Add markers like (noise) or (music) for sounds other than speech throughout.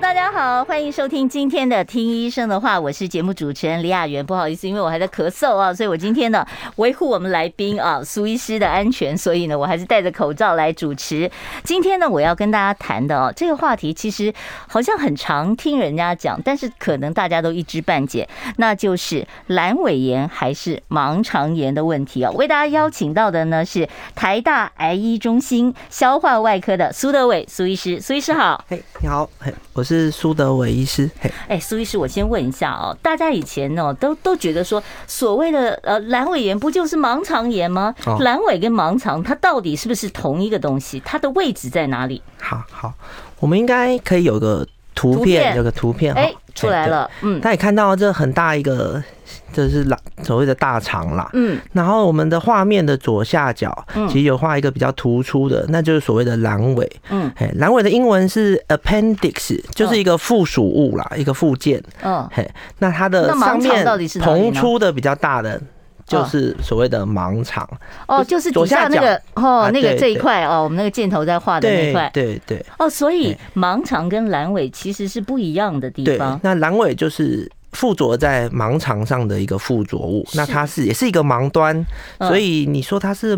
大家好，欢迎收听今天的《听医生的话》，我是节目主持人李雅媛。不好意思，因为我还在咳嗽啊，所以我今天呢维护我们来宾啊苏医师的安全，所以呢我还是戴着口罩来主持。今天呢我要跟大家谈的哦，这个话题其实好像很常听人家讲，但是可能大家都一知半解，那就是阑尾炎还是盲肠炎的问题啊。为大家邀请到的呢是台大癌医中心消化外科的苏德伟苏医师，苏医师好。嘿，你好，嘿，我是。是苏德伟医师，哎，苏医师，我先问一下哦，大家以前哦都都觉得说，所谓的呃阑尾炎不就是盲肠炎吗？阑尾跟盲肠它到底是不是同一个东西？它的位置在哪里？好好，我们应该可以有个图片，有个图片，哎，出来了，嗯，大家看到这很大一个。这是所所谓的大肠啦，嗯，然后我们的画面的左下角，其实有画一个比较突出的，那就是所谓的阑尾，嗯，嘿，阑尾的英文是 appendix，就是一个附属物啦，一个附件，嗯，嘿，那它的上面膨出的比比较大的，就是所谓的盲肠，哦，就是底下那个哦，那个这一块哦，我们那个箭头在画的那块，对对，哦，所以盲肠跟阑尾其实是不一样的地方，那阑尾就是。附着在盲肠上的一个附着物，那它是也是一个盲端，所以你说它是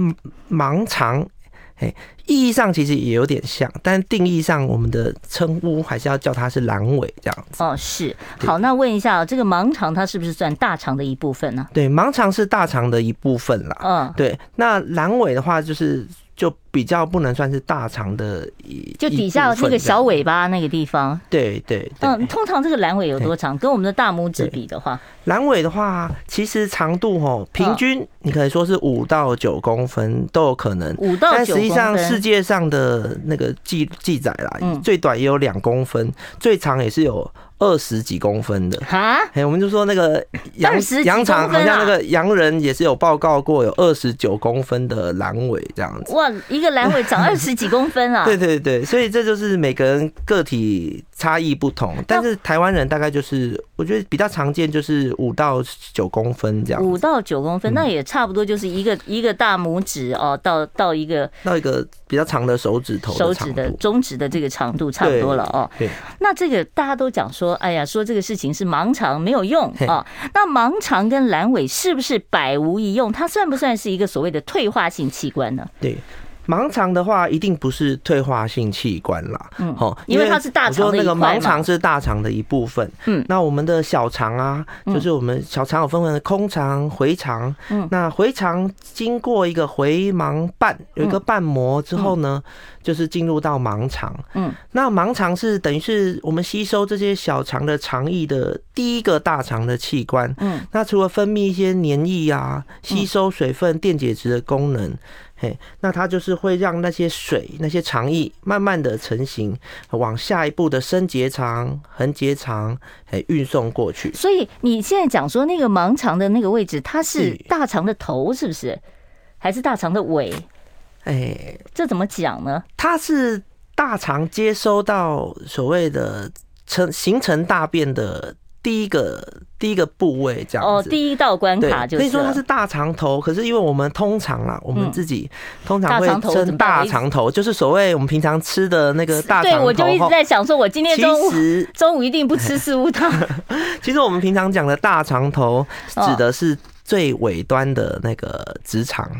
盲肠，哎，意义上其实也有点像，但定义上我们的称呼还是要叫它是阑尾这样子。哦，是。好，那问一下，这个盲肠它是不是算大肠的一部分呢？对，盲肠是大肠的一部分啦。嗯，对。那阑尾的话，就是。就比较不能算是大肠的一，就底下那个小尾巴那个地方。对对，对。嗯，通常这个阑尾有多长？跟我们的大拇指比的话，阑尾的话，其实长度哦，平均你可以说是五到九公分都有可能。五到九公分。但实际上世界上的那个记记载啦，最短也有两公分，最长也是有。二十几公分的哈，哎，我们就说那个羊羊肠，好像那个洋人也是有报告过有二十九公分的阑尾这样子。哇，一个阑尾长 (laughs) 二十几公分啊！对对对，所以这就是每个人个体差异不同，但是台湾人大概就是。我觉得比较常见就是五到九公分这样，五到九公分，那也差不多就是一个一个大拇指哦，到到一个到一个比较长的手指头，手指的中指的这个长度差不多了哦。对，那这个大家都讲说，哎呀，说这个事情是盲肠没有用啊。那盲肠跟阑尾是不是百无一用？它算不算是一个所谓的退化性器官呢？对。盲肠的话，一定不是退化性器官啦。嗯，好，因为它是大肠。那个盲肠是大肠的一部分。嗯，那我们的小肠啊，就是我们小肠有分为空肠、回肠。嗯，那回肠经过一个回盲瓣，有一个瓣膜之后呢，就是进入到盲肠。嗯，那盲肠是等于是我们吸收这些小肠的肠液的第一个大肠的器官。嗯，那除了分泌一些黏液啊，吸收水分、电解质的功能。嘿，那它就是会让那些水、那些肠液慢慢的成型，往下一步的升结肠、横结肠，哎，运送过去。所以你现在讲说那个盲肠的那个位置，它是大肠的头，是不是？还是大肠的尾？哎，这怎么讲呢？它是大肠接收到所谓的成形成大便的。第一个第一个部位这样子哦，第一道关卡就是，可以说它是大肠头。可是因为我们通常啊，我们自己通常会称大肠头，就是所谓我们平常吃的那个大肠头。对，我就一直在想说，我今天中午 (laughs) 中午一定不吃四物汤。(laughs) 其实我们平常讲的大肠头，指的是最尾端的那个直肠。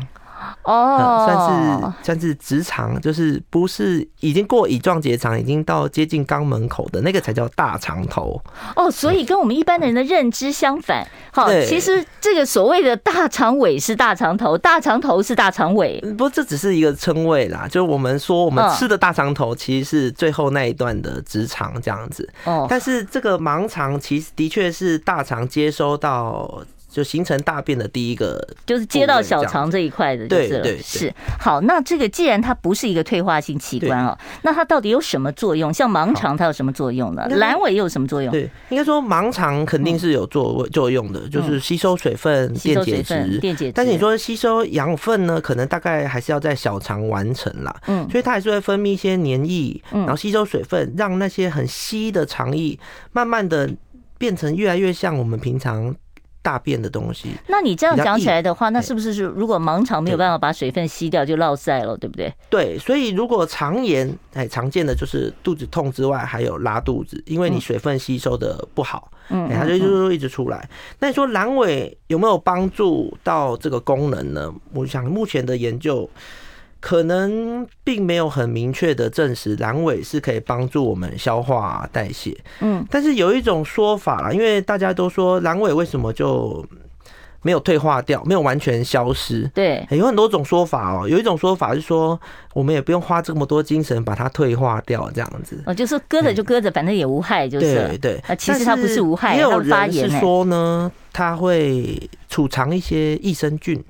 哦，算是算是直肠，就是不是已经过乙状结肠，已经到接近肛门口的那个才叫大肠头。哦，所以跟我们一般的人的认知相反。好，其实这个所谓的大肠尾是大肠头，大肠头是大肠尾。不，这只是一个称谓啦。就是我们说，我们吃的大肠头其实是最后那一段的直肠这样子。哦，但是这个盲肠其实的确是大肠接收到。就形成大便的第一个，就是接到小肠这一块的，就是了。对对是。好，那这个既然它不是一个退化性器官哦，那它到底有什么作用？像盲肠它有什么作用呢？阑尾又有什么作用？对，应该说盲肠肯定是有作作用的，就是吸收水分、电解质、电解质。但是你说吸收养分呢，可能大概还是要在小肠完成啦。嗯，所以它还是会分泌一些黏液，然后吸收水分，让那些很稀的肠液慢慢的变成越来越像我们平常。大便的东西，那你这样讲起来的话，那是不是是如果盲肠没有办法把水分吸掉，就落塞了，对不对？对，所以如果肠炎，哎，常见的就是肚子痛之外，还有拉肚子，因为你水分吸收的不好，嗯，它就就一直出来。那你说阑尾有没有帮助到这个功能呢？我想目前的研究。可能并没有很明确的证实阑尾是可以帮助我们消化代谢，嗯，但是有一种说法啦，因为大家都说阑尾为什么就没有退化掉，没有完全消失？对，有很多种说法哦。有一种说法是说，我们也不用花这么多精神把它退化掉，这样子哦，就是搁着就搁着，反正也无害，就是对对。啊，其实它不是无害，也有人是说呢，它会储藏一些益生菌。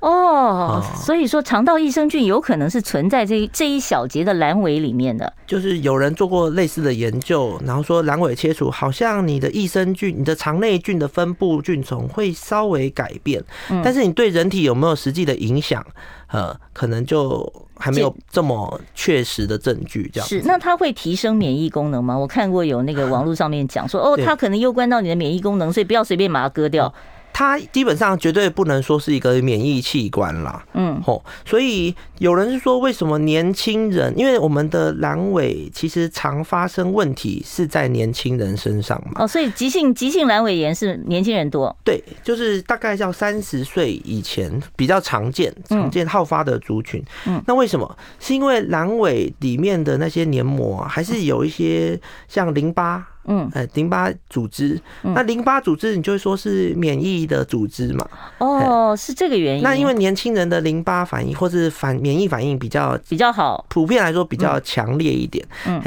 哦，所以说肠道益生菌有可能是存在这这一小节的阑尾里面的。就是有人做过类似的研究，然后说阑尾切除，好像你的益生菌、你的肠内菌的分布菌丛会稍微改变，但是你对人体有没有实际的影响，呃，可能就还没有这么确实的证据。这样是，那它会提升免疫功能吗？我看过有那个网络上面讲说，哦，它可能攸关到你的免疫功能，所以不要随便把它割掉。它基本上绝对不能说是一个免疫器官啦，嗯，吼，所以有人是说，为什么年轻人？因为我们的阑尾其实常发生问题是在年轻人身上嘛。哦，所以急性急性阑尾炎是年轻人多？对，就是大概叫三十岁以前比较常见、常见好发的族群。嗯，那为什么？是因为阑尾里面的那些黏膜还是有一些像淋巴。嗯，哎，淋巴组织，那淋巴组织你就会说是免疫的组织嘛？哦，是这个原因。那因为年轻人的淋巴反应或是反免疫反应比较比较好，普遍来说比较强烈一点。嗯，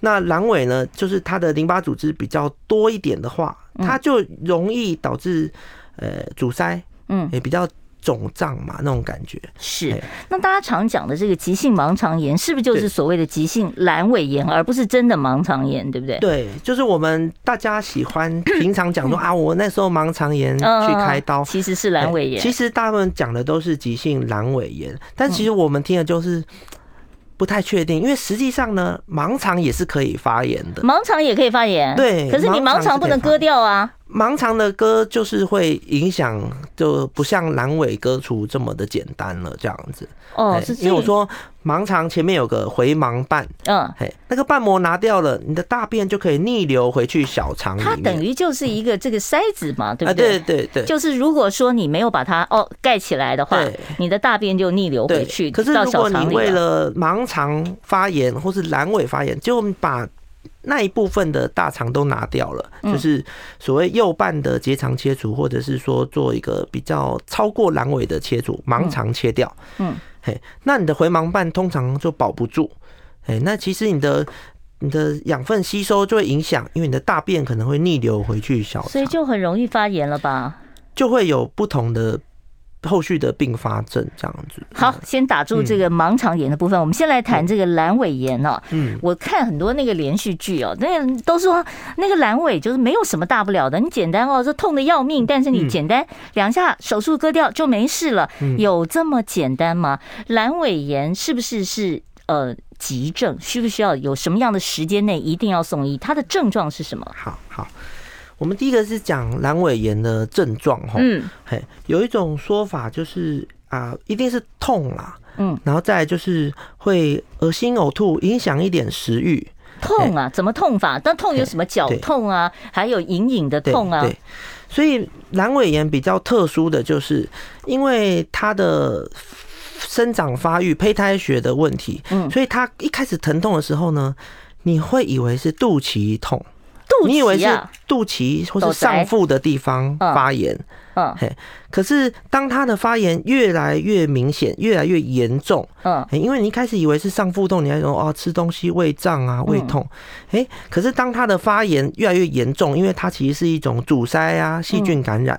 那阑尾呢，就是它的淋巴组织比较多一点的话，它就容易导致呃阻塞，嗯，也比较。肿胀嘛，那种感觉是。那大家常讲的这个急性盲肠炎，是不是就是所谓的急性阑尾炎，而不是真的盲肠炎，对不对？对，就是我们大家喜欢平常讲说啊，我那时候盲肠炎去开刀，其实是阑尾炎。其实大部分讲的都是急性阑尾炎，但其实我们听的就是。不太确定，因为实际上呢，盲肠也是可以发炎的。盲肠也可以发炎，对。可是你盲肠不能割掉啊。盲肠的割就是会影响，就不像阑尾割除这么的简单了，这样子。哦，是因为我说盲肠前面有个回盲瓣，嗯，嘿，那个瓣膜拿掉了，你的大便就可以逆流回去小肠。它等于就是一个这个塞子嘛，对不对？对对对。就是如果说你没有把它哦盖起来的话，你的大便就逆流回去。可是如果你为了盲肠发炎或是阑尾发炎，就把那一部分的大肠都拿掉了，就是所谓右半的结肠切除，或者是说做一个比较超过阑尾的切除，盲肠切掉。嗯，嘿，那你的回盲瓣通常就保不住。哎，那其实你的你的养分吸收就会影响，因为你的大便可能会逆流回去小肠，所以就很容易发炎了吧？就会有不同的。后续的并发症这样子。好，先打住这个盲肠炎的部分，我们先来谈这个阑尾炎哦。嗯，我看很多那个连续剧哦，那个都说那个阑尾就是没有什么大不了的，你简单哦，这痛的要命，但是你简单两下手术割掉就没事了，有这么简单吗？阑尾炎是不是是呃急症？需不需要有什么样的时间内一定要送医？它的症状是什么？好好。我们第一个是讲阑尾炎的症状哈，嗯，嘿，有一种说法就是啊，一定是痛啦，嗯，然后再来就是会恶心呕吐，影响一点食欲。痛啊？怎么痛法？但痛有什么绞痛啊？还有隐隐的痛啊？对，所以阑尾炎比较特殊的就是因为它的生长发育、胚胎学的问题，嗯，所以它一开始疼痛的时候呢，你会以为是肚脐痛。你以为是肚脐或是上腹的地方发炎，嗯，嘿，可是当它的发炎越来越明显、越来越严重，嗯，因为你一开始以为是上腹痛，你还说哦吃东西胃胀啊、胃痛，哎，可是当它的发炎越来越严重，因为它其实是一种阻塞啊、细菌感染，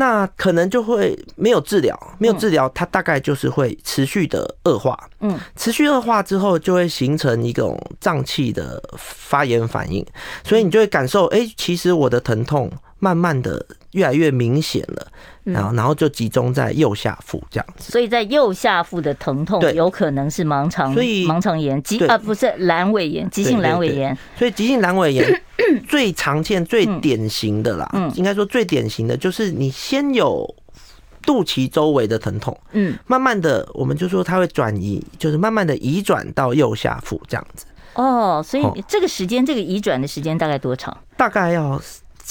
那可能就会没有治疗，没有治疗，它大概就是会持续的恶化。嗯，持续恶化之后，就会形成一种脏器的发炎反应，所以你就会感受，哎，其实我的疼痛慢慢的越来越明显了。然后，然后就集中在右下腹这样子。所以在右下腹的疼痛，有可能是盲肠，所以盲肠炎，急啊不是阑尾炎，急性阑尾炎。所以急性阑尾炎 (coughs) 最常见、最典型的啦，嗯，应该说最典型的就是你先有肚脐周围的疼痛，嗯，慢慢的我们就说它会转移，就是慢慢的移转到右下腹这样子。哦，所以这个时间，这个移转的时间大概多长？大概要。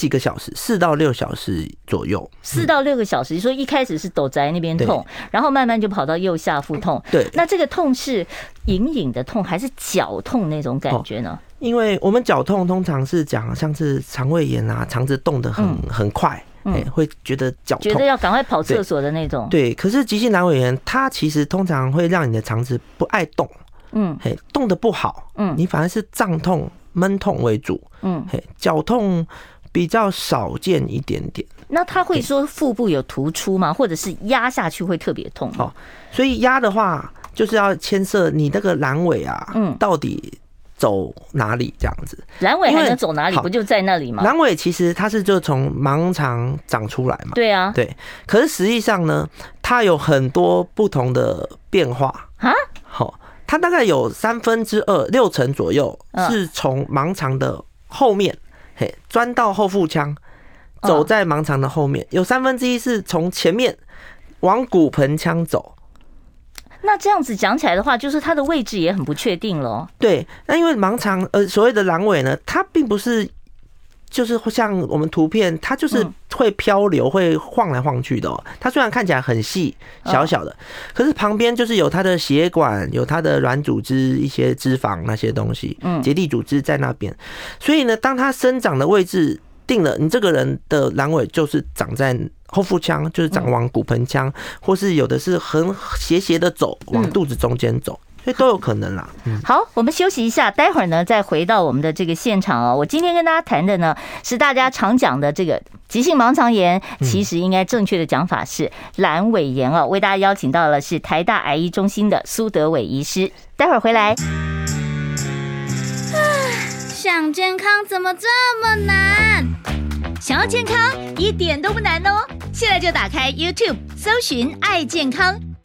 几个小时，四到六小时左右。四到六个小时，你说一开始是斗宅那边痛，然后慢慢就跑到右下腹痛。对，那这个痛是隐隐的痛，还是绞痛那种感觉呢？因为我们绞痛通常是讲像是肠胃炎啊，肠子动得很很快，哎，会觉得绞痛，觉得要赶快跑厕所的那种。对，可是急性阑尾炎，它其实通常会让你的肠子不爱动，嗯，嘿，动得不好，嗯，你反而是胀痛、闷痛为主，嗯，嘿，绞痛。比较少见一点点。那他会说腹部有突出吗？或者是压下去会特别痛？哦，所以压的话就是要牵涉你那个阑尾啊，嗯，到底走哪里这样子？阑尾还能走哪里？不就在那里吗？阑尾其实它是就从盲肠长出来嘛。对啊，对。可是实际上呢，它有很多不同的变化啊。好，它大概有三分之二六成左右是从盲肠的后面。钻到后腹腔，走在盲肠的后面，有三分之一是从前面往骨盆腔走。那这样子讲起来的话，就是它的位置也很不确定了。对，那因为盲肠呃所谓的阑尾呢，它并不是。就是像我们图片，它就是会漂流、会晃来晃去的哦。它虽然看起来很细小小的，可是旁边就是有它的血管、有它的软组织、一些脂肪那些东西，嗯，结缔组织在那边。所以呢，当它生长的位置定了，你这个人的阑尾就是长在后腹腔，就是长往骨盆腔，或是有的是很斜斜的走，往肚子中间走。所以都有可能啦。好，我们休息一下，待会儿呢再回到我们的这个现场哦。我今天跟大家谈的呢是大家常讲的这个急性盲肠炎，其实应该正确的讲法是阑尾炎哦。为大家邀请到了是台大癌医中心的苏德伟医师，待会儿回来。想健康怎么这么难？想要健康一点都不难哦，现在就打开 YouTube 搜寻爱健康。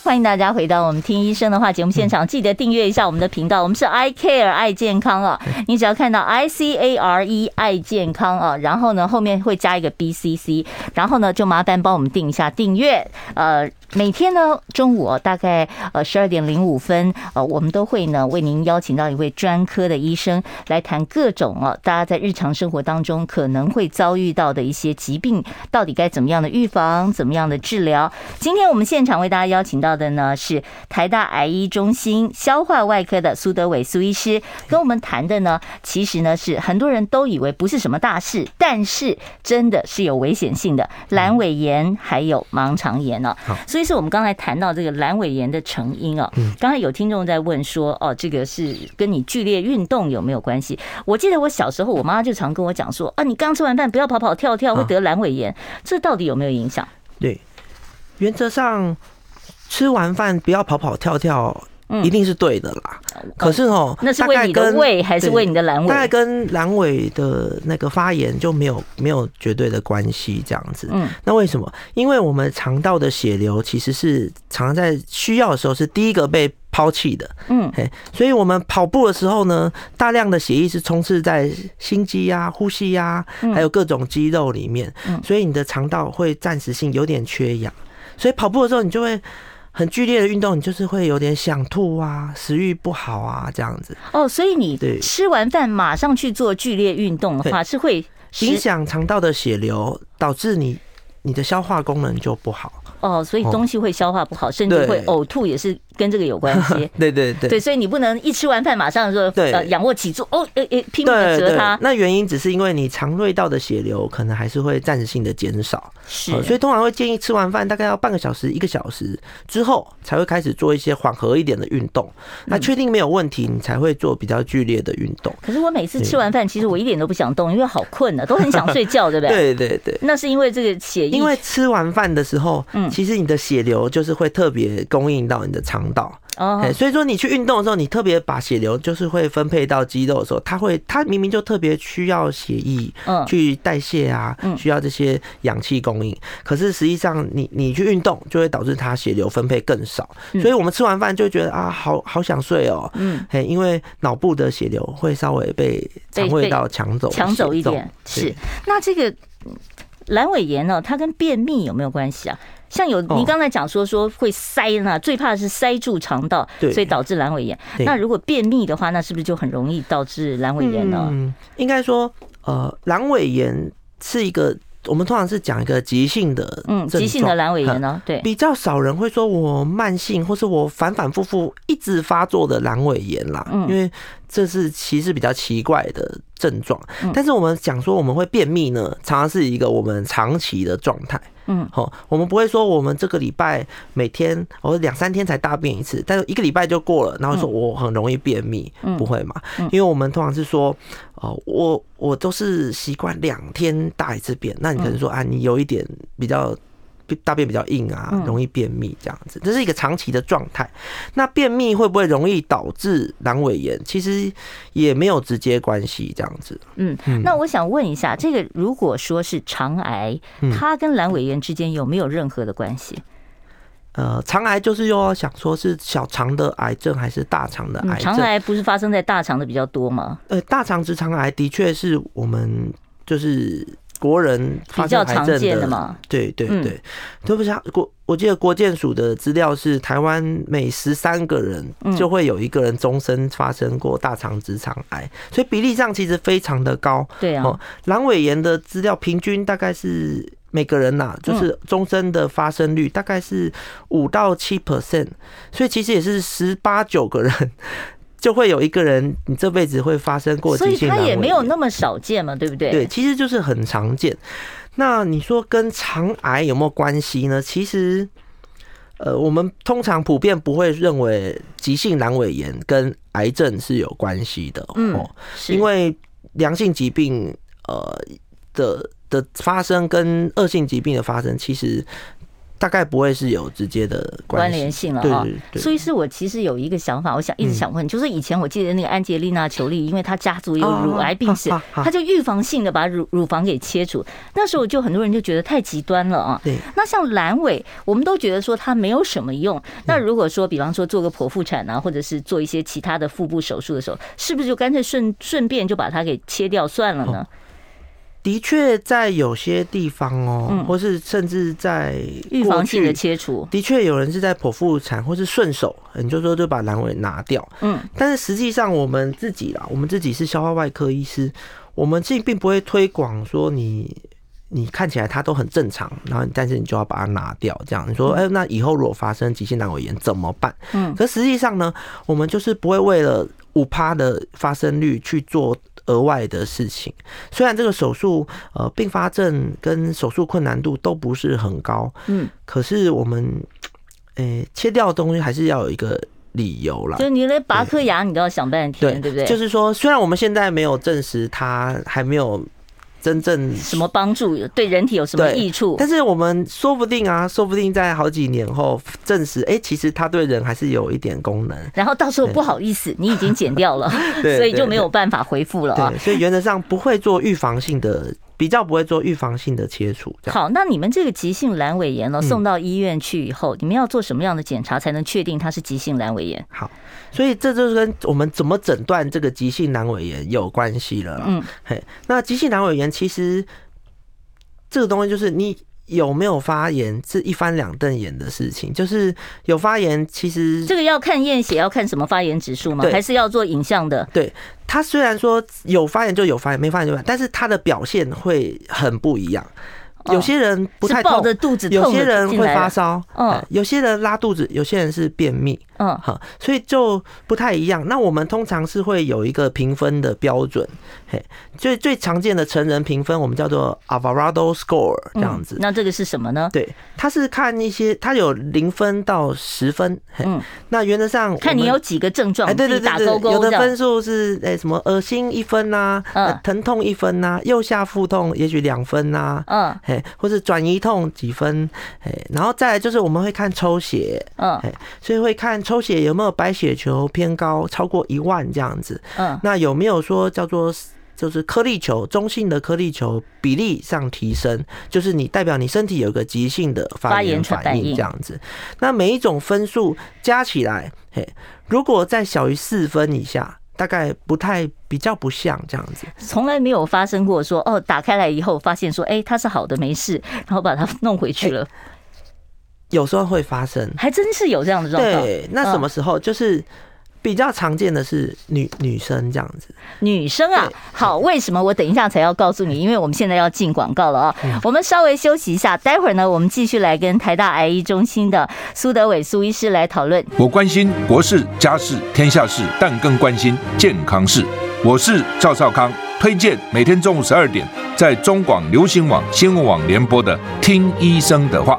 (laughs) 欢迎大家回到我们听医生的话节目现场，记得订阅一下我们的频道。我们是 I Care 爱健康啊，你只要看到 I C A R E 爱健康啊，然后呢后面会加一个 B C C，然后呢就麻烦帮我们订一下订阅，呃。每天呢，中午大概呃十二点零五分，呃，我们都会呢为您邀请到一位专科的医生来谈各种啊，大家在日常生活当中可能会遭遇到的一些疾病，到底该怎么样的预防，怎么样的治疗。今天我们现场为大家邀请到的呢是台大癌医中心消化外科的苏德伟苏医师，跟我们谈的呢，其实呢是很多人都以为不是什么大事，但是真的是有危险性的阑尾炎还有盲肠炎呢。所以。其实我们刚才谈到这个阑尾炎的成因啊，刚才有听众在问说，哦，这个是跟你剧烈运动有没有关系？我记得我小时候，我妈就常跟我讲说，啊，你刚吃完饭不要跑跑跳跳，会得阑尾炎，这到底有没有影响？对，原则上吃完饭不要跑跑跳跳。一定是对的啦，可是哦，那是为你的胃还是为你的阑尾？大概跟阑尾的那个发炎就没有没有绝对的关系，这样子。嗯，那为什么？因为我们肠道的血流其实是常常在需要的时候是第一个被抛弃的。嗯，嘿，所以我们跑步的时候呢，大量的血液是充斥在心肌呀、呼吸呀，还有各种肌肉里面，所以你的肠道会暂时性有点缺氧，所以跑步的时候你就会。很剧烈的运动，你就是会有点想吐啊，食欲不好啊，这样子。哦，所以你吃完饭马上去做剧烈运动的话，是会影响肠道的血流，导致你你的消化功能就不好。哦，所以东西会消化不好，甚至会呕吐，也是跟这个有关系。(laughs) 对对对，对，所以你不能一吃完饭马上说对呃仰卧起坐哦，呃呃拼命的折它。那原因只是因为你肠胃道的血流可能还是会暂时性的减少，是，所以通常会建议吃完饭大概要半个小时、一个小时之后才会开始做一些缓和一点的运动。那确定没有问题，你才会做比较剧烈的运动。可是我每次吃完饭，其实我一点都不想动，因为好困了，都很想睡觉，对不对？(laughs) 对对对。那是因为这个血液，因为吃完饭的时候，嗯，其实你的血流就是会特别供应到你的肠道。哦，所以说你去运动的时候，你特别把血流就是会分配到肌肉的时候，它会，它明明就特别需要血液，嗯，去代谢啊，需要这些氧气供应。可是实际上，你你去运动就会导致它血流分配更少。所以我们吃完饭就觉得啊，好好想睡哦，嗯，嘿，因为脑部的血流会稍微被肠胃道抢走抢走一点。是，那这个阑尾炎呢，它跟便秘有没有关系啊？像有您刚才讲说说会塞呢，最怕的是塞住肠道，所以导致阑尾炎。那如果便秘的话，那是不是就很容易导致阑尾炎呢？嗯，应该说，呃，阑尾炎是一个我们通常是讲一个急性的，嗯，急性的阑尾炎呢，对，比较少人会说我慢性或是我反反复复一直发作的阑尾炎啦，嗯，因为这是其实比较奇怪的症状。但是我们讲说我们会便秘呢，常常是一个我们长期的状态。嗯，好，我们不会说我们这个礼拜每天我两三天才大便一次，但是一个礼拜就过了，然后说我很容易便秘，不会嘛？因为我们通常是说，哦，我我都是习惯两天大一次便，那你可能说啊，你有一点比较。大便比较硬啊，容易便秘这样子，这是一个长期的状态。那便秘会不会容易导致阑尾炎？其实也没有直接关系，这样子。嗯，那我想问一下，这个如果说是肠癌，它跟阑尾炎之间有没有任何的关系？呃，肠癌就是又要想说是小肠的癌症还是大肠的癌症？肠癌不是发生在大肠的比较多吗？呃，大肠直肠癌的确是我们就是。国人比较常见的嘛，对对对，都不像国。我记得国健署的资料是，台湾每十三个人就会有一个人终身发生过大肠直肠癌，所以比例上其实非常的高。对啊，阑尾炎的资料平均大概是每个人呐，就是终身的发生率大概是五到七 percent，所以其实也是十八九个人。就会有一个人，你这辈子会发生过急性阑尾炎，所以它也没有那么少见嘛，对不对？对，其实就是很常见。那你说跟肠癌有没有关系呢？其实，呃，我们通常普遍不会认为急性阑尾炎跟癌症是有关系的，嗯，因为良性疾病呃的的发生跟恶性疾病的发生，其实。大概不会是有直接的关联性了哈，所以是我其实有一个想法，我想一直想问，就是以前我记得那个安吉丽娜裘丽，因为她家族有乳癌病史，她就预防性的把乳乳房给切除，那时候就很多人就觉得太极端了啊。对，那像阑尾，我们都觉得说它没有什么用。那如果说比方说做个剖腹产啊，或者是做一些其他的腹部手术的时候，是不是就干脆顺顺便就把它给切掉算了呢？的确，在有些地方哦，或是甚至在预防性的切除，的确有人是在剖腹产或是顺手，你就说就把阑尾拿掉。嗯，但是实际上我们自己啦，我们自己是消化外科医师，我们自己并不会推广说你你看起来它都很正常，然后但是你就要把它拿掉，这样你说哎，那以后如果发生急性阑尾炎怎么办？嗯，可实际上呢，我们就是不会为了五趴的发生率去做。额外的事情，虽然这个手术呃并发症跟手术困难度都不是很高，嗯，可是我们诶、欸、切掉的东西还是要有一个理由啦。就你连拔颗牙你都要想半天，对，对不对？就是说，虽然我们现在没有证实他还没有。真正什么帮助？对人体有什么益处？但是我们说不定啊，说不定在好几年后证实，哎，其实它对人还是有一点功能。然后到时候不好意思，你已经剪掉了，(laughs) 所以就没有办法回复了啊。所以原则上不会做预防性的。比较不会做预防性的切除。好，那你们这个急性阑尾炎呢，送到医院去以后，你们要做什么样的检查才能确定它是急性阑尾炎？好，所以这就是跟我们怎么诊断这个急性阑尾炎有关系了。嗯，嘿，那急性阑尾炎其实这个东西就是你。有没有发炎是一翻两瞪眼的事情，就是有发炎，其实这个要看验血，要看什么发炎指数吗？还是要做影像的？对，他虽然说有发炎就有发炎，没发炎就没发炎，但是他的表现会很不一样。有些人不太痛，抱着肚子痛，有些人会发烧，嗯，有些人拉肚子，有些人是便秘，嗯，好，所以就不太一样。那我们通常是会有一个评分的标准，嘿，最最常见的成人评分我们叫做 Alvarado Score 这样子。那这个是什么呢？对，它是看一些，它有零分到十分，嗯，那原则上看你有几个症状，哎，对对对对，有的分数是哎什么恶心一分呐，嗯，疼痛一分呐，右下腹痛也许两分呐，嗯，嘿，或是转移痛几分，哎，然后再来就是我们会看抽血，嗯，哎，所以会看抽血有没有白血球偏高，超过一万这样子，嗯，那有没有说叫做就是颗粒球中性的颗粒球比例上提升，就是你代表你身体有个急性的发炎反应这样子，那每一种分数加起来，嘿，如果在小于四分以下。大概不太比较不像这样子，从来没有发生过说哦，打开来以后发现说，哎，它是好的没事，然后把它弄回去了。有时候会发生，还真是有这样的状况。对，那什么时候就是？比较常见的是女女生这样子，女生啊，好，为什么我等一下才要告诉你？因为我们现在要进广告了啊，我们稍微休息一下，待会儿呢，我们继续来跟台大癌医中心的苏德伟苏医师来讨论。我关心国事、家事、天下事，但更关心健康事。我是赵少康，推荐每天中午十二点在中广流行网新闻网联播的《听医生的话》。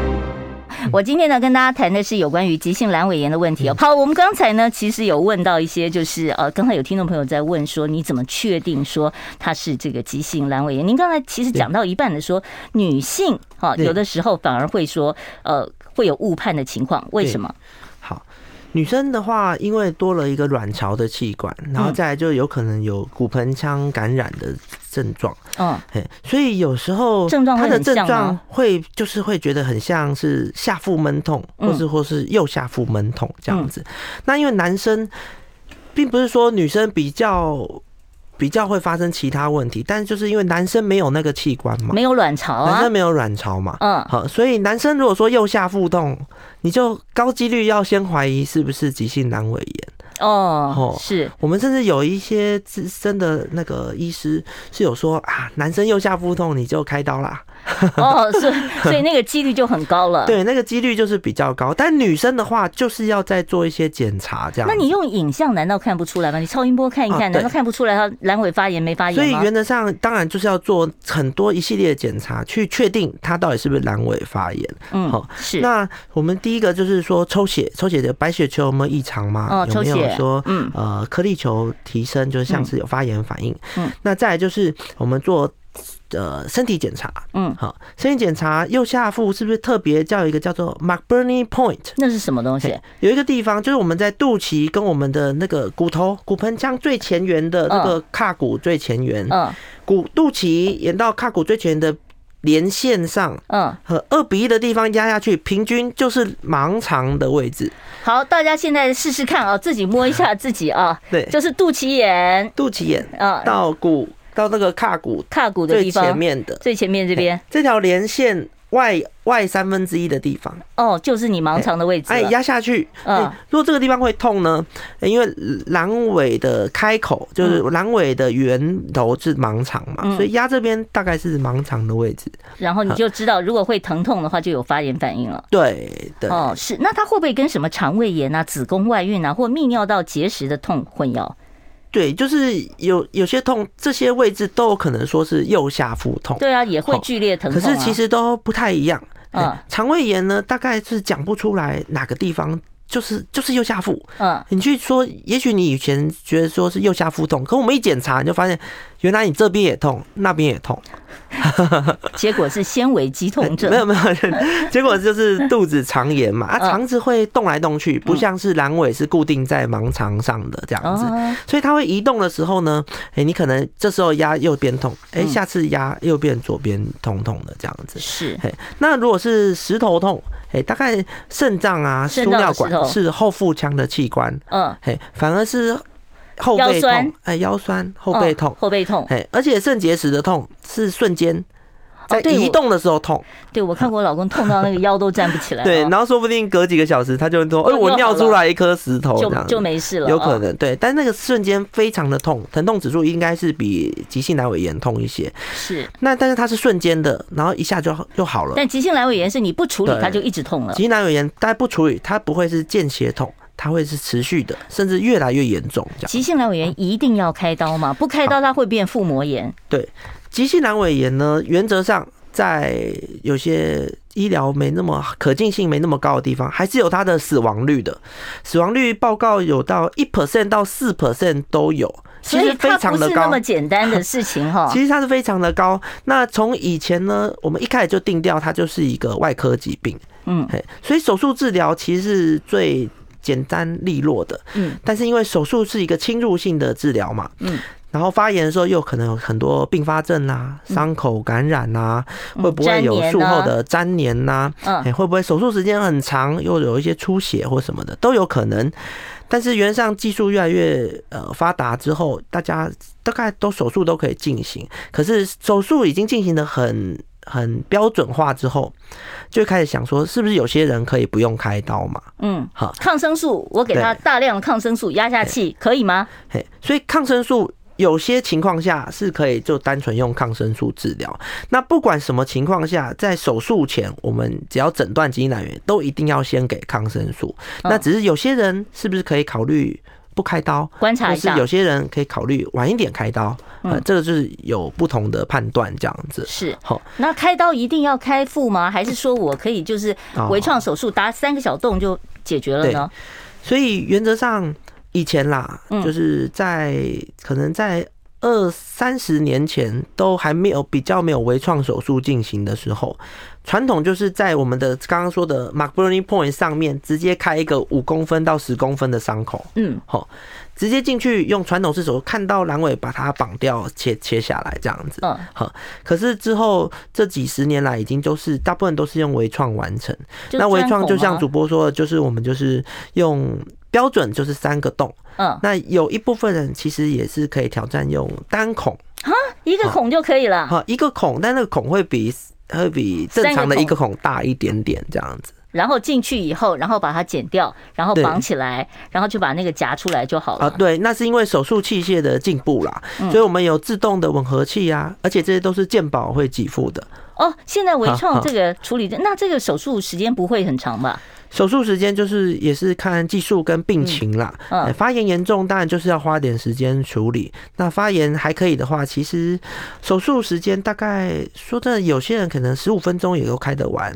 (laughs) 我今天呢，跟大家谈的是有关于急性阑尾炎的问题哦。好，我们刚才呢，其实有问到一些，就是呃，刚才有听众朋友在问说，你怎么确定说它是这个急性阑尾炎？您刚才其实讲到一半的说，女性哈，有的时候反而会说，呃，会有误判的情况，为什么？好，女生的话，因为多了一个卵巢的器官，然后再来就有可能有骨盆腔感染的。症状，嗯，所以有时候症状他的症状会就是会觉得很像是下腹闷痛，或是或是右下腹闷痛这样子。那因为男生并不是说女生比较比较会发生其他问题，但是就是因为男生没有那个器官嘛，没有卵巢啊，男生没有卵巢嘛，嗯，好，所以男生如果说右下腹痛，你就高几率要先怀疑是不是急性阑尾炎。哦，是我们甚至有一些资深的那个医师是有说啊，男生右下腹痛你就开刀啦。(laughs) 哦，所以所以那个几率就很高了。(laughs) 对，那个几率就是比较高。但女生的话，就是要再做一些检查，这样。那你用影像难道看不出来吗？你超音波看一看，难道看不出来他阑尾发炎没发炎？所以原则上，当然就是要做很多一系列的检查，去确定他到底是不是阑尾发炎。嗯，好，是。那我们第一个就是说抽血，抽血的白血球有没有异常吗？哦，有没有说嗯呃颗粒球提升，就是像是有发炎反应。嗯，那再来就是我们做。呃，身体检查，嗯，好，身体检查右下腹是不是特别叫一个叫做 McBurney Point？那是什么东西？有一个地方就是我们在肚脐跟我们的那个骨头骨盆腔最前缘的那个髂骨最前缘，嗯，骨肚脐延到髂骨最前缘的连线上，嗯，和二比一的地方压下去，平均就是盲肠的位置。好，大家现在试试看啊，自己摸一下自己啊，(laughs) 对，就是肚脐眼，肚脐眼啊，到骨。到那个髂骨髂骨的地方，最前面的最前面这边，这条连线外外三分之一的地方，哦，就是你盲肠的位置。哎，压下去，嗯，如果这个地方会痛呢？因为阑尾的开口就是阑尾的源头是盲肠嘛，所以压这边大概是盲肠的位置。然后你就知道，如果会疼痛的话，就有发炎反应了。对对，哦，是。那它会不会跟什么肠胃炎啊、子宫外孕啊，或泌尿道结石的痛混淆？对，就是有有些痛，这些位置都有可能说是右下腹痛。对啊，也会剧烈疼痛啊。可是其实都不太一样。嗯，肠胃炎呢，大概是讲不出来哪个地方就是就是右下腹。嗯，你去说，也许你以前觉得说是右下腹痛，可我们一检查，你就发现原来你这边也痛，那边也痛。(laughs) 结果是纤维肌痛症，没 (laughs) 有没有，(laughs) 结果就是肚子肠炎嘛，啊，肠子会动来动去，不像是阑尾是固定在盲肠上的这样子，所以它会移动的时候呢，哎，你可能这时候压右边痛，哎，下次压右边左边痛痛的这样子，是，那如果是石头痛，哎，大概肾脏啊、输尿管是后腹腔的器官，嗯，嘿反而是。后背腰酸痛，哎，腰酸、后背痛哦，后背痛。哎，而且肾结石的痛是瞬间。在移动的时候痛，对我看过我老公痛到那个腰都站不起来。对，哦然后说不定隔几个小时他就会说，哎，我尿出来一颗石头，就就没事了。有可能对，但那个瞬间非常的痛，疼痛指数应该是比急性阑尾炎痛一些。是，那但是它是瞬间的，然后一下就就好了。但急性阑尾炎是你不处理它就一直痛了急。性阑尾炎，大家不处理，它不会是间歇痛，它会是持续的，甚至越来越严重。这样，急性阑尾炎一定要开刀吗？不开刀它会变腹膜炎。对，急性阑尾炎呢，原则上在有些医疗没那么可进性没那么高的地方，还是有它的死亡率的。死亡率报告有到一 percent 到四 percent 都有，其实非常的高不是那么。简单的事情哈。(laughs) 其实它是非常的高。那从以前呢，我们一开始就定调它就是一个外科疾病，嗯，所以手术治疗其实是最简单利落的，嗯，但是因为手术是一个侵入性的治疗嘛，嗯，然后发炎的时候又可能有很多并发症啊，伤口感染啊，嗯会不会有术后的粘连呐？嗯欸会不会手术时间很长，又有一些出血或什么的都有可能。但是原上技术越来越呃发达之后，大家大概都手术都可以进行。可是手术已经进行的很很标准化之后，就开始想说，是不是有些人可以不用开刀嘛？嗯，好，抗生素我给他大量的抗生素压下去可以吗？嘿，所以抗生素有些情况下是可以就单纯用抗生素治疗。那不管什么情况下，在手术前，我们只要诊断基因来源，都一定要先给抗生素。那只是有些人是不是可以考虑不开刀，观察一下是有些人可以考虑晚一点开刀。呃，这个就是有不同的判断，这样子。是好，那开刀一定要开腹吗？还是说我可以就是微创手术打三个小洞就解决了呢？所以原则上以前啦，就是在可能在二三十年前都还没有比较没有微创手术进行的时候，传统就是在我们的刚刚说的 McBurney Point 上面直接开一个五公分到十公分的伤口，嗯，好，直接进去用传统式手术看到阑尾把它绑掉切切下来这样子，嗯，好，可是之后这几十年来已经都是大部分都是用微创完成，那微创就像主播说的，就是我们就是用。标准就是三个洞，嗯，那有一部分人其实也是可以挑战用单孔，啊，一个孔就可以了，好，一个孔，但那个孔会比会比正常的一个孔大一点点这样子。然后进去以后，然后把它剪掉，然后绑起来，然后就把那个夹出来就好了。啊，对，那是因为手术器械的进步啦，所以我们有自动的吻合器啊，而且这些都是健保会给付的。哦，现在微创这个处理的，那这个手术时间不会很长吧？手术时间就是也是看技术跟病情啦。嗯，发炎严重当然就是要花点时间处理。那发炎还可以的话，其实手术时间大概说真的，有些人可能十五分钟也都开得完。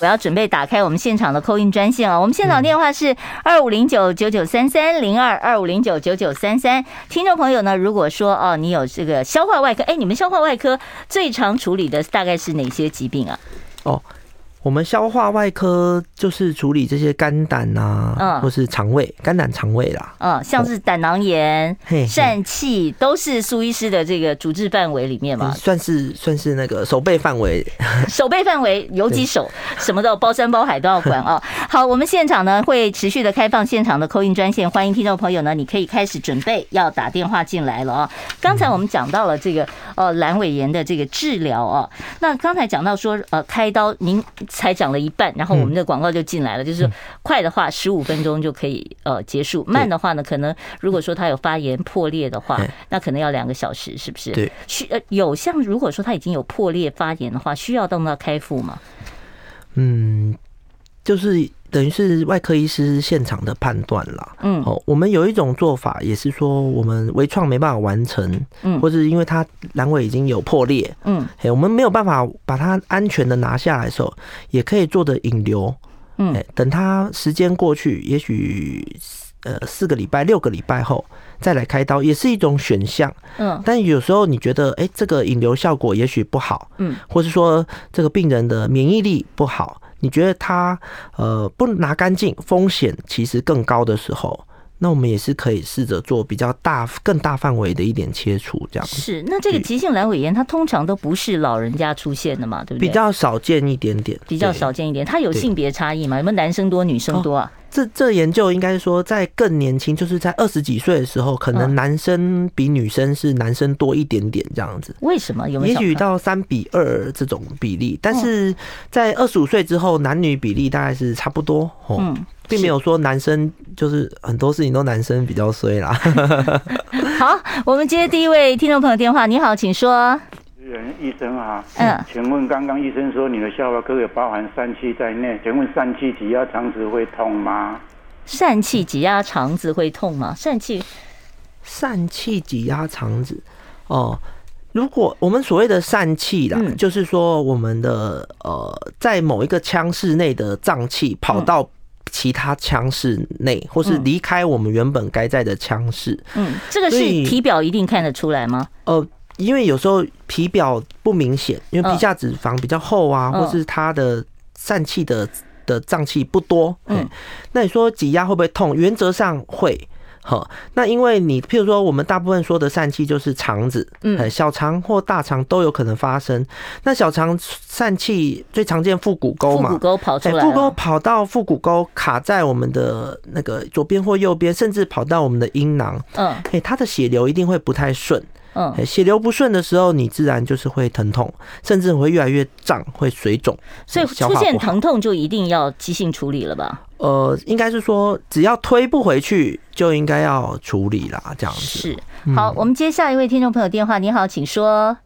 我要准备打开我们现场的扣印专线啊！我们现场电话是二五零九九九三三零二二五零九九九三三。听众朋友呢，如果说哦，你有这个消化外科，哎，你们消化外科最常处理的大概是哪些疾病啊？哦。我们消化外科就是处理这些肝胆啊，嗯，或是肠胃、肝胆肠胃啦，嗯，像是胆囊炎、疝气，都是苏医师的这个主治范围里面嘛，算是算是那个手背范围，(laughs) 手背范围有几手，什么都包山包海都要管啊。(laughs) 好，我们现场呢会持续的开放现场的 call in 专线，欢迎听众朋友呢，你可以开始准备要打电话进来了啊。刚才我们讲到了这个呃阑尾炎的这个治疗啊，那刚才讲到说呃开刀您。才讲了一半，然后我们的广告就进来了。就是快的话，十五分钟就可以呃结束；慢的话呢，可能如果说他有发炎破裂的话，那可能要两个小时，是不是？对。需呃有像如果说他已经有破裂发炎的话，需要动到开腹吗？嗯，就是等于是外科医师现场的判断啦。嗯。哦，我们有一种做法，也是说我们微创没办法完成，嗯，或是因为它阑尾已经有破裂，嗯，我们没有办法把它安全的拿下来的时候，也可以做的引流，嗯，等它时间过去，也许呃四个礼拜、六个礼拜后再来开刀，也是一种选项。嗯，但有时候你觉得，哎、欸，这个引流效果也许不好，嗯，或是说这个病人的免疫力不好，你觉得他呃不拿干净，风险其实更高的时候。那我们也是可以试着做比较大、更大范围的一点切除，这样子。是，那这个急性阑尾炎它通常都不是老人家出现的嘛，对不对？比较少见一点点，比较少见一点。它有性别差异吗？有没有男生多、女生多啊？哦、这这研究应该是说，在更年轻，就是在二十几岁的时候，可能男生比女生是男生多一点点这样子。为什么？有？也许到三比二这种比例，但是在二十五岁之后，男女比例大概是差不多。哦、嗯。并没有说男生就是很多事情都男生比较衰啦。(laughs) 好，我们接第一位听众朋友电话。你好，请说。人医生啊，嗯，请问刚刚医生说你的消化科有包含疝气在内，请问疝气挤压肠子会痛吗？疝气挤压肠子会痛吗？疝气，疝气挤压肠子哦。如果我们所谓的疝气啦，就是说我们的呃，在某一个腔室内的脏器跑到。其他腔室内，或是离开我们原本该在的腔室。嗯，这个是体表一定看得出来吗？呃，因为有时候皮表不明显，因为皮下脂肪比较厚啊，或是它的疝气的的脏器不多。嗯，那你说挤压会不会痛？原则上会。好，那因为你，譬如说，我们大部分说的疝气就是肠子，嗯，小肠或大肠都有可能发生。那小肠疝气最常见腹股沟嘛，腹股沟跑出来，腹股沟跑到腹股沟卡在我们的那个左边或右边，甚至跑到我们的阴囊，嗯，哎，它的血流一定会不太顺，嗯，血流不顺的时候，你自然就是会疼痛，甚至会越来越胀，会水肿。所以出现疼痛就一定要急性处理了吧？呃，应该是说，只要推不回去，就应该要处理啦，这样子。是，好，我们接下一位听众朋友电话。你好，请说。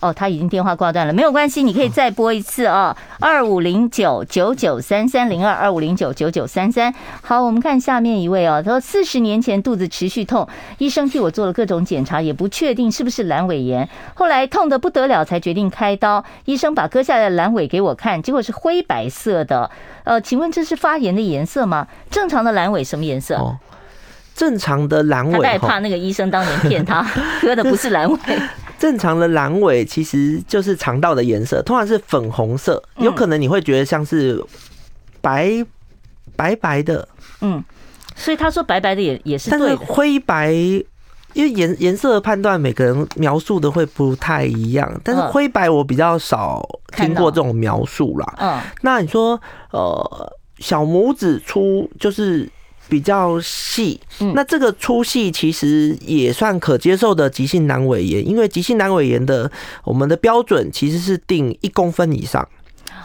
哦，他已经电话挂断了，没有关系，你可以再拨一次啊，二五零九九九三三零二二五零九九九三三。好，我们看下面一位哦，他说四十年前肚子持续痛，医生替我做了各种检查，也不确定是不是阑尾炎，后来痛得不得了，才决定开刀。医生把割下来的阑尾给我看，结果是灰白色的。呃，请问这是发炎的颜色吗？正常的阑尾什么颜色？哦，正常的阑尾，他害怕那个医生当年骗他 (laughs) 割的不是阑尾。正常的阑尾其实就是肠道的颜色，通常是粉红色，有可能你会觉得像是白白白的，嗯，所以他说白白的也也是对的，但是灰白，因为颜颜色的判断每个人描述的会不太一样，但是灰白我比较少听过这种描述啦。嗯，那你说呃小拇指粗就是。比较细，那这个粗细其实也算可接受的急性阑尾炎，因为急性阑尾炎的我们的标准其实是定一公分以上。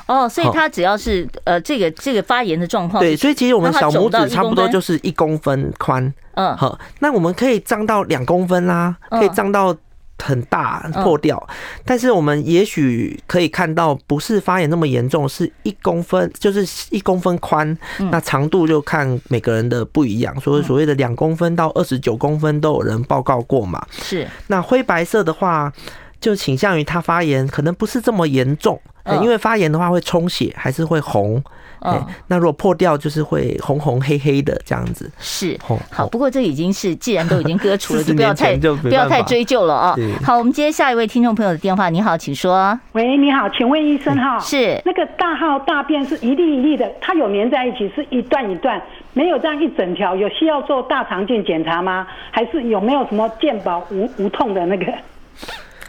哦，所以它只要是呃这个这个发炎的状况，对，所以其实我们小拇指差不多就是一公分宽。嗯，好，那我们可以胀到两公分啦，可以胀到。很大破掉，但是我们也许可以看到，不是发炎那么严重，是一公分，就是一公分宽，那长度就看每个人的不一样，所以所谓的两公分到二十九公分都有人报告过嘛。是，那灰白色的话，就倾向于它发炎可能不是这么严重，因为发炎的话会充血，还是会红。哦，那如果破掉，就是会红红黑黑的这样子。是，好，不过这已经是既然都已经割除了，就不要太不要太追究了啊。好，我们接下一位听众朋友的电话。你好，请说。喂，你好，请问医生哈？是那个大号大便是一粒一粒的，它有粘在一起，是一段一段，没有这样一整条，有需要做大肠镜检查吗？还是有没有什么健保无无痛的那个？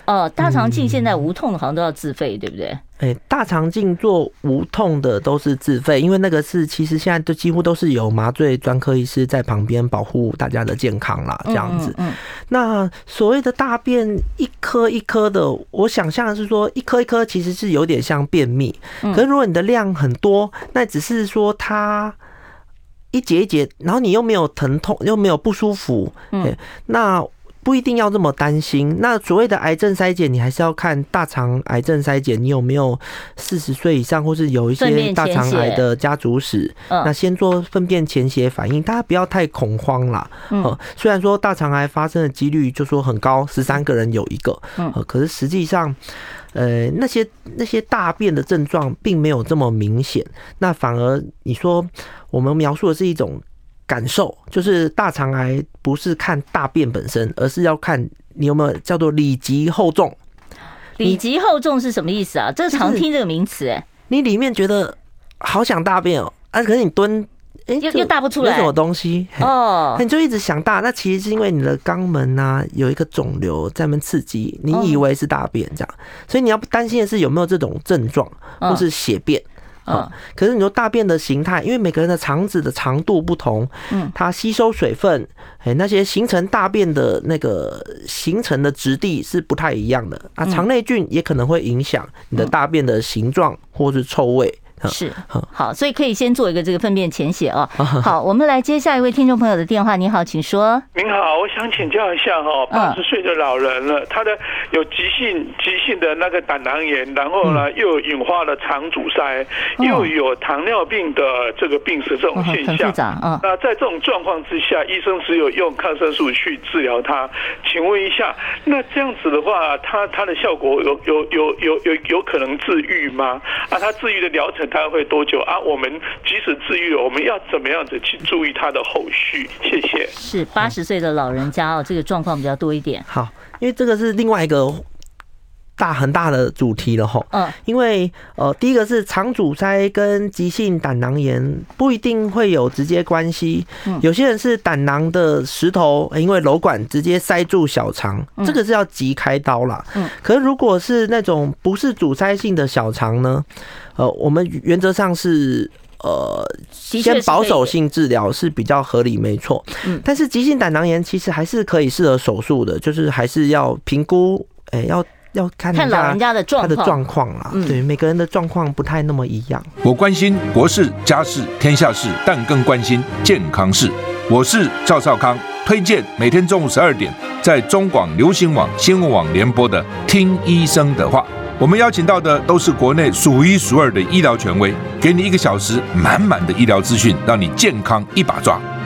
哦，大肠镜现在无痛的好像都要自费，对不对？哎、欸，大肠镜做无痛的都是自费，因为那个是其实现在都几乎都是有麻醉专科医师在旁边保护大家的健康啦，这样子。嗯，那所谓的大便一颗一颗的，我想象的是说一颗一颗其实是有点像便秘，可是如果你的量很多，那只是说它一节一节，然后你又没有疼痛，又没有不舒服，嗯，那。不一定要这么担心。那所谓的癌症筛检，你还是要看大肠癌症筛检，你有没有四十岁以上，或是有一些大肠癌的家族史。那先做粪便潜血反应，大家不要太恐慌啦。嗯，虽然说大肠癌发生的几率就说很高，十三个人有一个。嗯，可是实际上，呃，那些那些大便的症状并没有这么明显。那反而你说我们描述的是一种。感受，就是大肠癌不是看大便本身，而是要看你有没有叫做里脊厚重。里脊厚重是什么意思啊？这个常听这个名词哎。你里面觉得好想大便哦，啊，可是你蹲。哎，又又大不出来，什么东西哦？你就一直想大，那其实是因为你的肛门呐有一个肿瘤在那刺激，你以为是大便这样，所以你要担心的是有没有这种症状，或是血便啊？可是你说大便的形态，因为每个人的肠子的长度不同，嗯，它吸收水分，哎，那些形成大便的那个形成的质地是不太一样的啊。肠内菌也可能会影响你的大便的形状或是臭味。是好，所以可以先做一个这个粪便潜血哦。(laughs) 好，我们来接下一位听众朋友的电话。你好，请说。您好，我想请教一下哈，八十岁的老人了，他的有急性急性的那个胆囊炎，然后呢又引发了肠阻塞，又有糖尿病的这个病史这种现象。嗯，那在这种状况之下，医生只有用抗生素去治疗他。请问一下，那这样子的话，他他的效果有有有有有有可能治愈吗？啊，他治愈的疗程？他会多久啊？我们即使治愈了，我们要怎么样子去注意他的后续？谢谢。是八十岁的老人家哦，这个状况比较多一点。好，因为这个是另外一个大很大的主题了哈。嗯，因为呃，第一个是肠阻塞跟急性胆囊炎不一定会有直接关系。嗯，有些人是胆囊的石头，因为瘘管直接塞住小肠，这个是要急开刀啦。嗯，可是如果是那种不是阻塞性的小肠呢？呃，我们原则上是呃，先保守性治疗是比较合理，没错。嗯，但是急性胆囊炎其实还是可以适合手术的，就是还是要评估，哎，要要看看老人家的状他的状况啦。对，每个人的状况不太那么一样。我关心国事、家事、天下事，但更关心健康事。我是赵少康，推荐每天中午十二点在中广流行网、新闻网联播的《听医生的话》。我们邀请到的都是国内数一数二的医疗权威，给你一个小时满满的医疗资讯，让你健康一把抓。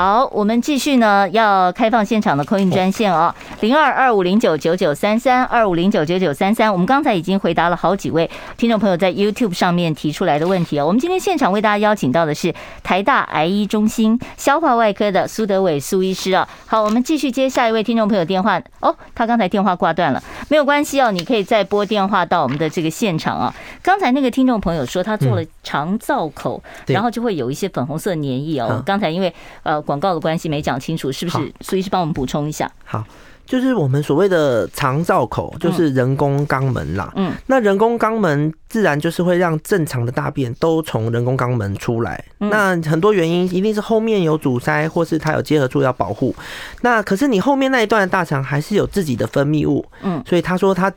好，我们继续呢，要开放现场的 call in 专线哦，零二二五零九九九三三二五零九九九三三。我们刚才已经回答了好几位听众朋友在 YouTube 上面提出来的问题哦。我们今天现场为大家邀请到的是台大癌医中心消化外科的苏德伟苏医师啊。好，我们继续接下一位听众朋友电话哦，他刚才电话挂断了，没有关系哦，你可以再拨电话到我们的这个现场啊。刚才那个听众朋友说他做了肠造口，然后就会有一些粉红色黏液哦。刚才因为呃。广告的关系没讲清楚，是不是？所以是帮我们补充一下。好，就是我们所谓的肠造口，就是人工肛门啦。嗯，那人工肛门自然就是会让正常的大便都从人工肛门出来。那很多原因一定是后面有阻塞，或是它有结合处要保护。那可是你后面那一段的大肠还是有自己的分泌物。嗯，所以他说他。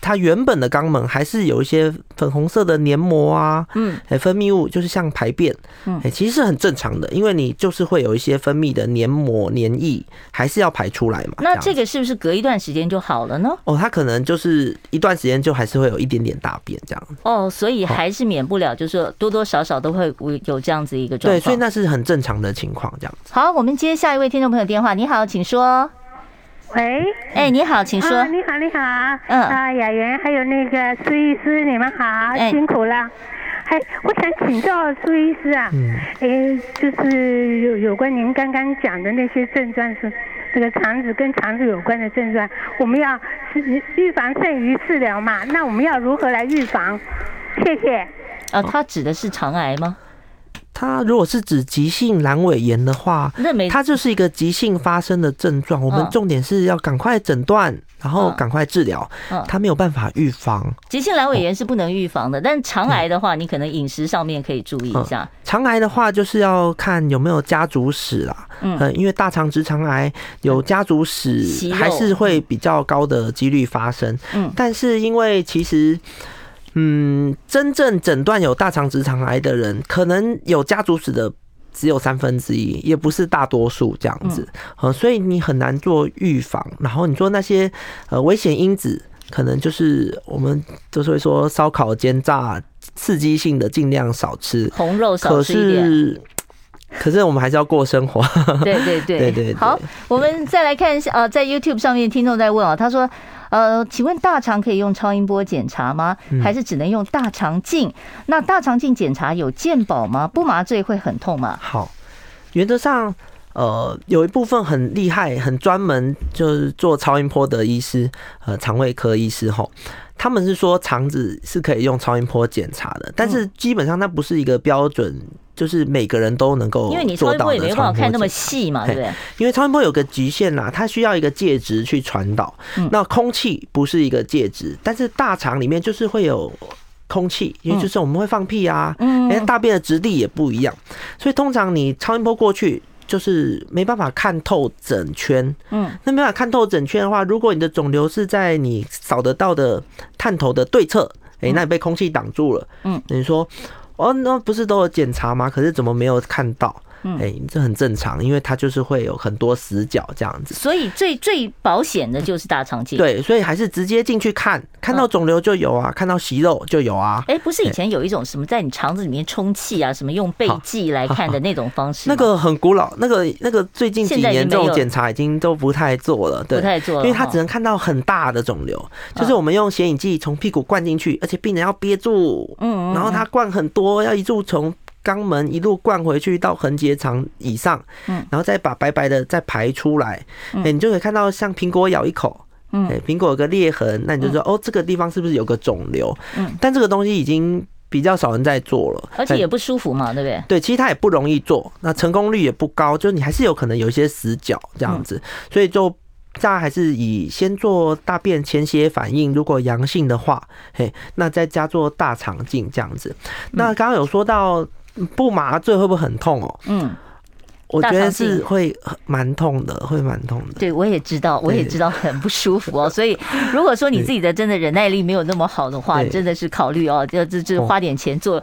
它原本的肛门还是有一些粉红色的黏膜啊，嗯，分泌物就是像排便，嗯，其实是很正常的，因为你就是会有一些分泌的黏膜黏液，还是要排出来嘛。那这个是不是隔一段时间就好了呢？哦，它可能就是一段时间就还是会有一点点大便这样。哦，所以还是免不了，就是说多多少少都会有这样子一个状况。对，所以那是很正常的情况，这样子。好，我们接下一位听众朋友电话。你好，请说。喂，哎，你好，请说。你好，你好，嗯，啊，雅媛，还有那个苏医师，你们好，辛苦了。哎，我想请教苏医师啊，嗯，哎，就是有有关您刚刚讲的那些症状是，这个肠子跟肠子有关的症状，我们要是预防胜于治疗嘛？那我们要如何来预防？谢谢。啊，他指的是肠癌吗？它如果是指急性阑尾炎的话，它就是一个急性发生的症状。我们重点是要赶快诊断，然后赶快治疗。它没有办法预防。急性阑尾炎是不能预防的，但肠癌的话，你可能饮食上面可以注意一下。肠癌的话，就是要看有没有家族史啦。嗯，因为大肠直肠癌有家族史，还是会比较高的几率发生。嗯，但是因为其实。嗯，真正诊断有大肠直肠癌的人，可能有家族史的只有三分之一，也不是大多数这样子。呃，所以你很难做预防。然后你说那些呃危险因子，可能就是我们就是会说烧烤、煎炸、刺激性的尽量少吃，红肉少吃一点。可是可是我们还是要过生活。(laughs) 对对对对对。好，我们再来看一下，呃，在 YouTube 上面听众在问啊，他说，呃，请问大肠可以用超音波检查吗？还是只能用大肠镜？那大肠镜检查有健保吗？不麻醉会很痛吗？好，原则上。呃，有一部分很厉害、很专门，就是做超音波的医师，呃，肠胃科医师吼，他们是说肠子是可以用超音波检查的，但是基本上那不是一个标准，就是每个人都能够。因为你超音波也没办法看那么细嘛，对不对？因为超音波有个极限啦，它需要一个介质去传导。那空气不是一个介质，但是大肠里面就是会有空气，因为就是我们会放屁啊，嗯，连大便的质地也不一样，所以通常你超音波过去。就是没办法看透整圈，嗯，那没办法看透整圈的话，如果你的肿瘤是在你扫得到的探头的对侧，哎，那你被空气挡住了，嗯，等于说，哦，那不是都有检查吗？可是怎么没有看到？哎、欸，这很正常，因为它就是会有很多死角这样子。所以最最保险的就是大肠镜。对，所以还是直接进去看，看到肿瘤就有啊，看到息肉就有啊。哎，不是以前有一种什么在你肠子里面充气啊，什么用背剂来看的那种方式？那个很古老，那个那个最近几年这种检查已经都不太做了，对，不太做了，因为它只能看到很大的肿瘤，就是我们用显影剂从屁股灌进去，而且病人要憋住，嗯，然后他灌很多，要一路从。肛门一路灌回去到横结肠以上，嗯，然后再把白白的再排出来，哎，你就可以看到像苹果咬一口，嗯，苹果有个裂痕，那你就说哦，这个地方是不是有个肿瘤？嗯，但这个东西已经比较少人在做了，而且也不舒服嘛，对不对？对，其实它也不容易做，那成功率也不高，就是你还是有可能有一些死角这样子，所以就大家还是以先做大便潜血反应，如果阳性的话，嘿，那再加做大肠镜这样子。那刚刚有说到。不麻醉会不会很痛哦？嗯，我觉得是会蛮痛的，会蛮痛的。对，我也知道，我也知道很不舒服哦。所以 (laughs) 如果说你自己的真的忍耐力没有那么好的话，真的是考虑哦，就就就花点钱做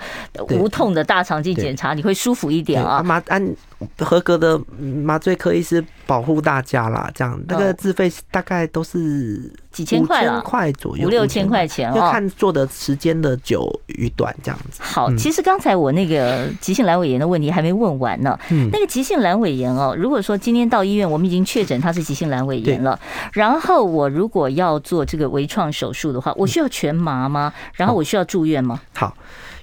无痛的大肠镜检查，你会舒服一点啊。麻按合格的麻醉科医师保护大家啦，这样那个自费大概都是。几千块了，块左右，五六千块钱哦，要看做的时间的久与短这样子。好，其实刚才我那个急性阑尾炎的问题还没问完呢。嗯，那个急性阑尾炎哦，如果说今天到医院，我们已经确诊它是急性阑尾炎了，然后我如果要做这个微创手术的话，我需要全麻吗？然后我需要住院吗？好。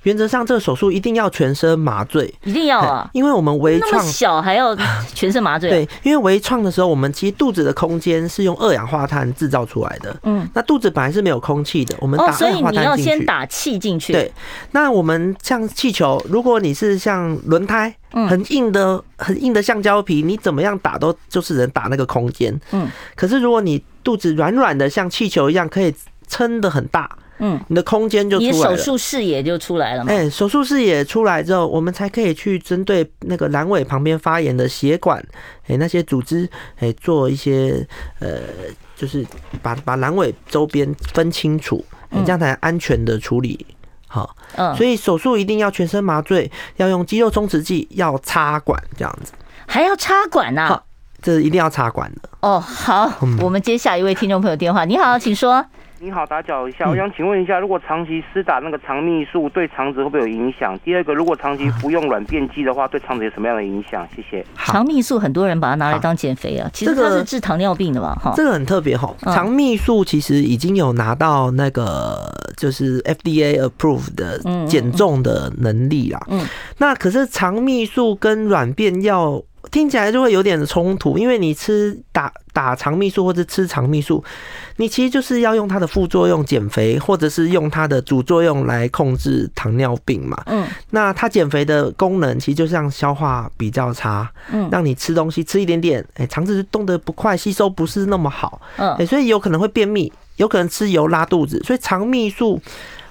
原则上，这个手术一定要全身麻醉，一定要啊，因为我们微创小还要全身麻醉。(laughs) 对，因为微创的时候，我们其实肚子的空间是用二氧化碳制造出来的。嗯，那肚子本来是没有空气的，我们打二氧化碳进去。哦，所以你要先打气进去。对，那我们像气球，如果你是像轮胎，很硬的、很硬的橡胶皮，你怎么样打都就是能打那个空间。嗯，可是如果你肚子软软的，像气球一样，可以撑得很大。嗯，你的空间就出来了，你手术视野就出来了嘛。哎，手术视野出来之后，我们才可以去针对那个阑尾旁边发炎的血管，哎，那些组织，哎，做一些呃，就是把把阑尾周边分清楚，这样才安全的处理。好，嗯，所以手术一定要全身麻醉，要用肌肉松弛剂，要插管这样子，还要插管呐？好，这一定要插管的。哦，好，我们接下一位听众朋友电话，你好，请说。你好，打搅一下，我想请问一下，如果长期施打那个肠泌素，对肠子会不会有影响？第二个，如果长期服用软便剂的话，对肠子有什么样的影响？谢谢。肠泌素很多人把它拿来当减肥啊，其实它是治糖尿病的嘛，哈。这个很特别哈，肠泌素其实已经有拿到那个就是 FDA approved 的减重的能力啦。嗯，那可是肠泌素跟软便药。听起来就会有点冲突，因为你吃打打肠泌素或者吃肠泌素，你其实就是要用它的副作用减肥，或者是用它的主作用来控制糖尿病嘛。嗯，那它减肥的功能其实就像消化比较差，嗯，让你吃东西吃一点点，哎，肠子动得不快，吸收不是那么好，嗯，所以有可能会便秘，有可能吃油拉肚子，所以肠泌素。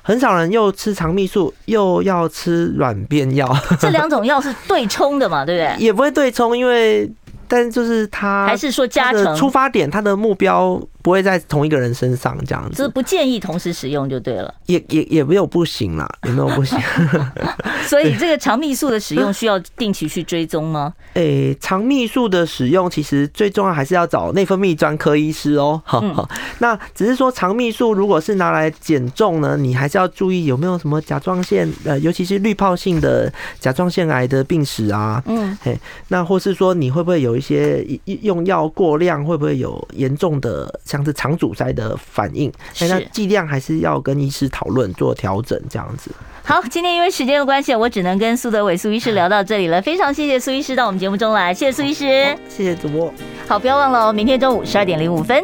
很少人又吃肠泌素，又要吃软便药，(laughs) 这两种药是对冲的嘛？对不对？也不会对冲，因为但就是它还是说加成出发点，它的目标不会在同一个人身上这样子。就是不建议同时使用就对了。也也也没有不行啦，也没有不行。(laughs) 所以这个肠泌素的使用需要定期去追踪吗？(laughs) 诶、欸，肠泌素的使用其实最重要还是要找内分泌专科医师哦。(laughs) 好，好，那只是说肠泌素如果是拿来减重呢，你还是要注意有没有什么甲状腺呃，尤其是滤泡性的甲状腺癌的病史啊。嗯，嘿，那或是说你会不会有一些用药过量，会不会有严重的像是肠阻塞的反应？那剂量还是要跟医师讨论做调整，这样子。好，今天因为时间的关系，我只能跟苏德伟苏医师聊到这里了。非常谢谢苏医师到我们节目中来，谢谢苏医师，谢谢主播。好，不要忘了哦，明天中午十二点零五分